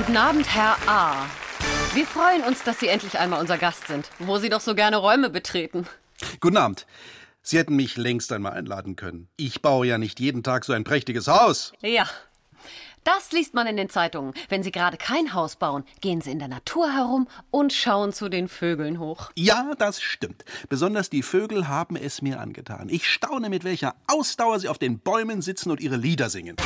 Guten Abend, Herr A. Wir freuen uns, dass Sie endlich einmal unser Gast sind, wo Sie doch so gerne Räume betreten. Guten Abend. Sie hätten mich längst einmal einladen können. Ich baue ja nicht jeden Tag so ein prächtiges Haus. Ja. Das liest man in den Zeitungen. Wenn Sie gerade kein Haus bauen, gehen Sie in der Natur herum und schauen zu den Vögeln hoch. Ja, das stimmt. Besonders die Vögel haben es mir angetan. Ich staune, mit welcher Ausdauer sie auf den Bäumen sitzen und ihre Lieder singen.